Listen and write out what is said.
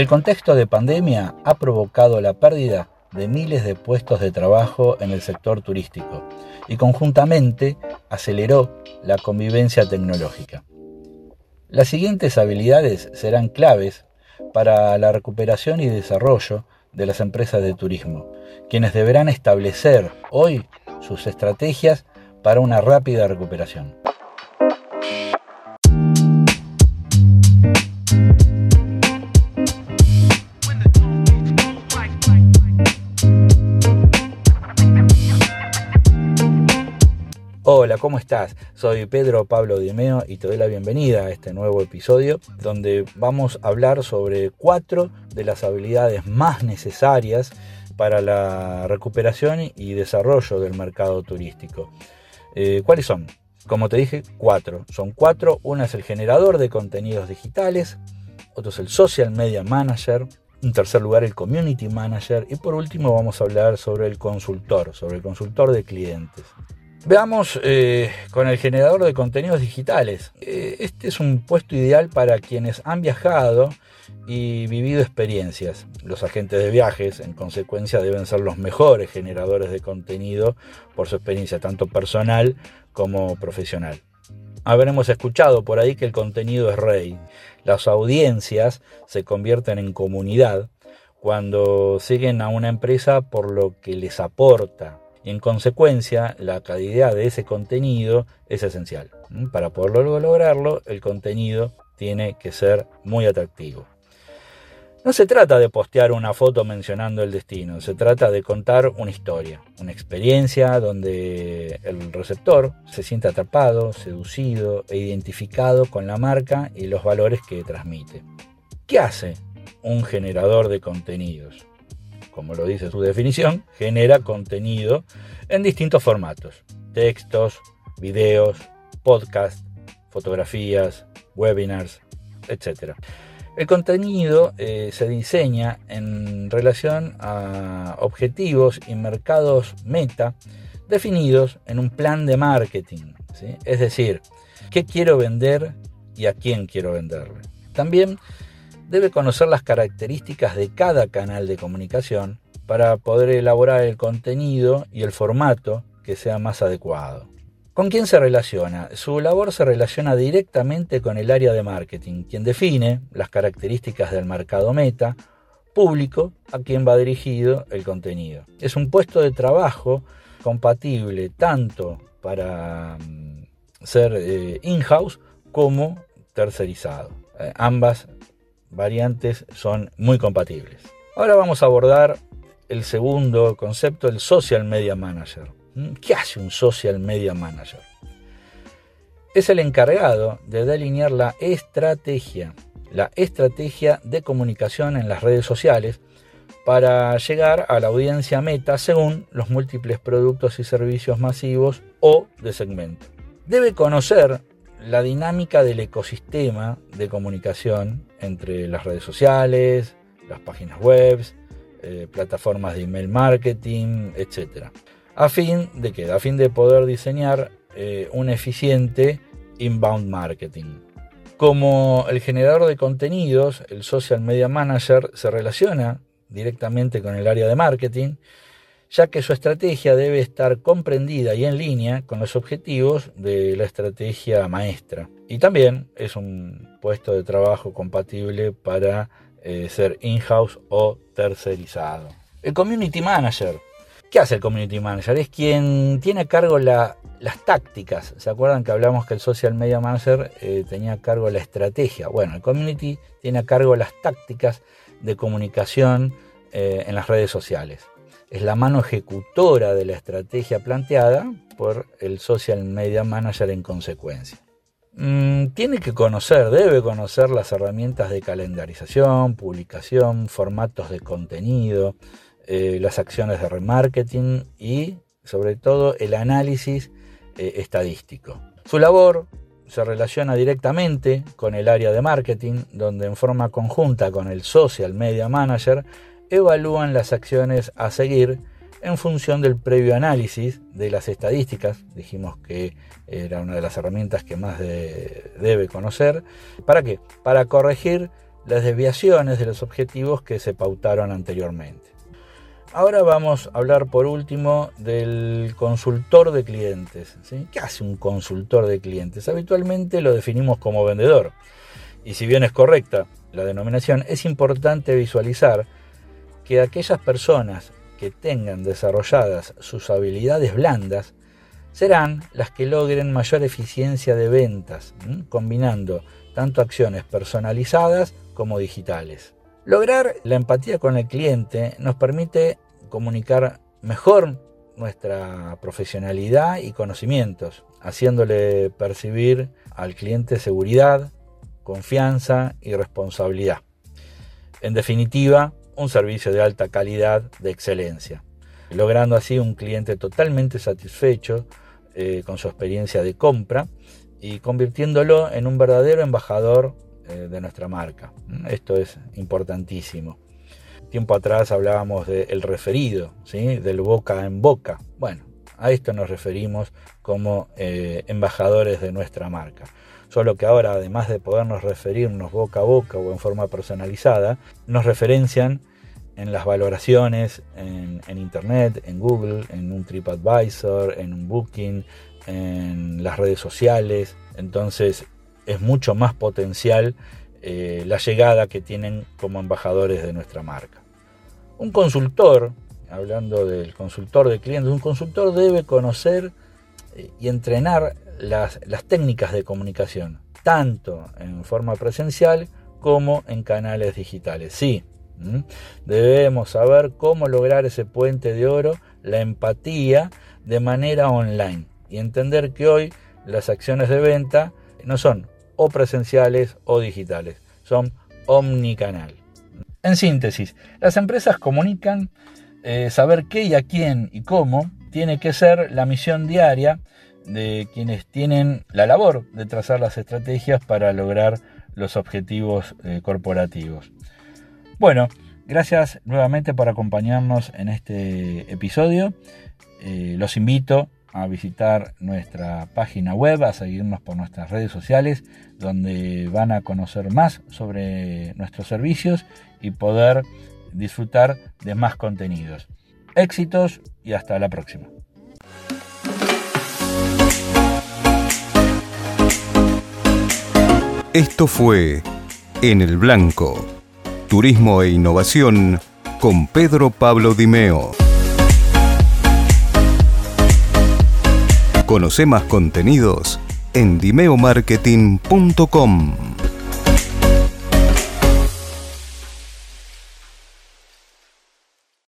El contexto de pandemia ha provocado la pérdida de miles de puestos de trabajo en el sector turístico y conjuntamente aceleró la convivencia tecnológica. Las siguientes habilidades serán claves para la recuperación y desarrollo de las empresas de turismo, quienes deberán establecer hoy sus estrategias para una rápida recuperación. Hola, ¿cómo estás? Soy Pedro Pablo Dimeo y te doy la bienvenida a este nuevo episodio donde vamos a hablar sobre cuatro de las habilidades más necesarias para la recuperación y desarrollo del mercado turístico. Eh, ¿Cuáles son? Como te dije, cuatro. Son cuatro. Una es el generador de contenidos digitales, otro es el social media manager, en tercer lugar el community manager y por último vamos a hablar sobre el consultor, sobre el consultor de clientes. Veamos eh, con el generador de contenidos digitales. Eh, este es un puesto ideal para quienes han viajado y vivido experiencias. Los agentes de viajes, en consecuencia, deben ser los mejores generadores de contenido por su experiencia, tanto personal como profesional. Habremos escuchado por ahí que el contenido es rey. Las audiencias se convierten en comunidad cuando siguen a una empresa por lo que les aporta, en consecuencia la calidad de ese contenido es esencial. Para poder lograrlo, el contenido tiene que ser muy atractivo. No se trata de postear una foto mencionando el destino, se trata de contar una historia, una experiencia donde el receptor se siente atrapado, seducido e identificado con la marca y los valores que transmite. ¿Qué hace un generador de contenidos? Como lo dice su definición, genera contenido en distintos formatos, textos, videos, podcasts, fotografías, webinars, etc. El contenido eh, se diseña en relación a objetivos y mercados meta definidos en un plan de marketing. Es decir, qué quiero vender y a quién quiero venderle. También debe conocer las características de cada canal de comunicación para poder elaborar el contenido y el formato que sea más adecuado. ¿Con quién se relaciona? Su labor se relaciona directamente con el área de marketing, quien define las características del mercado meta, público a quien va dirigido el contenido. Es un puesto de trabajo compatible tanto para mm, ser eh, in-house como tercerizado. Eh, ambas variantes son muy compatibles. Ahora vamos a abordar el segundo concepto, el social media manager. ¿Mm? ¿Qué hace un social media manager? Es el encargado de delinear la estrategia, la estrategia de comunicación en las redes sociales para llegar a la audiencia meta según los múltiples productos y servicios masivos o de segmento. Debe conocer la dinámica del ecosistema de comunicación entre las redes sociales, las páginas web, eh, plataformas de email marketing, etc. A fin de que, a fin de poder diseñar eh, un eficiente inbound marketing. Como el generador de contenidos, el social media manager se relaciona directamente con el área de marketing ya que su estrategia debe estar comprendida y en línea con los objetivos de la estrategia maestra. Y también es un puesto de trabajo compatible para eh, ser in-house o tercerizado. El Community Manager. ¿Qué hace el Community Manager? Es quien tiene a cargo las tácticas. ¿Se acuerdan que hablamos que el Social Media Manager eh, tenía a cargo la estrategia? Bueno, el Community tiene a cargo las tácticas de comunicación eh, en las redes sociales es la mano ejecutora de la estrategia planteada por el social media manager en consecuencia. Mm, tiene que conocer, debe conocer las herramientas de calendarización, publicación, formatos de contenido, eh, las acciones de remarketing y sobre todo el análisis eh, estadístico. Su labor se relaciona directamente con el área de marketing, donde en forma conjunta con el social media manager evalúan las acciones a seguir en función del previo análisis de las estadísticas. Dijimos que era una de las herramientas que más debe conocer. ¿Para qué? Para corregir las desviaciones de los objetivos que se pautaron anteriormente. Ahora vamos a hablar por último del consultor de clientes. ¿Qué hace un consultor de clientes? Habitualmente lo definimos como vendedor. Y si bien es correcta la denominación, es importante visualizar que aquellas personas que tengan desarrolladas sus habilidades blandas serán las que logren mayor eficiencia de ventas, combinando tanto acciones personalizadas como digitales. Lograr la empatía con el cliente nos permite comunicar mejor nuestra profesionalidad y conocimientos, haciéndole percibir al cliente seguridad, confianza y responsabilidad. En definitiva, un servicio de alta calidad, de excelencia, logrando así un cliente totalmente satisfecho eh, con su experiencia de compra y convirtiéndolo en un verdadero embajador eh, de nuestra marca. Esto es importantísimo. Tiempo atrás hablábamos del referido, ¿sí? del boca en boca. Bueno, a esto nos referimos como eh, embajadores de nuestra marca. Solo que ahora, además de podernos referirnos boca a boca o en forma personalizada, nos referencian en las valoraciones en, Internet, en Google, en un TripAdvisor, en un Booking, en las redes sociales. Entonces es mucho más potencial eh, la llegada que tienen como embajadores de nuestra marca. Un consultor, hablando del consultor de clientes, un consultor debe conocer eh, y entrenar las, las técnicas de comunicación, tanto en forma presencial como en canales digitales. Sí, debemos saber cómo lograr ese puente de oro, la empatía, de manera online y entender que hoy las acciones de venta no son o presenciales o digitales, son omnicanal. En síntesis, las empresas comunican eh, saber qué y a quién y cómo tiene que ser la misión diaria de quienes tienen la labor de trazar las estrategias para lograr los objetivos eh, corporativos. Bueno, gracias nuevamente por acompañarnos en este episodio. Eh, los invito a visitar nuestra página web, a seguirnos por nuestras redes sociales, donde van a conocer más sobre nuestros servicios y poder disfrutar de más contenidos. Éxitos y hasta la próxima. Esto fue En el Blanco, Turismo e Innovación con Pedro Pablo Dimeo. Conoce más contenidos en dimeomarketing.com.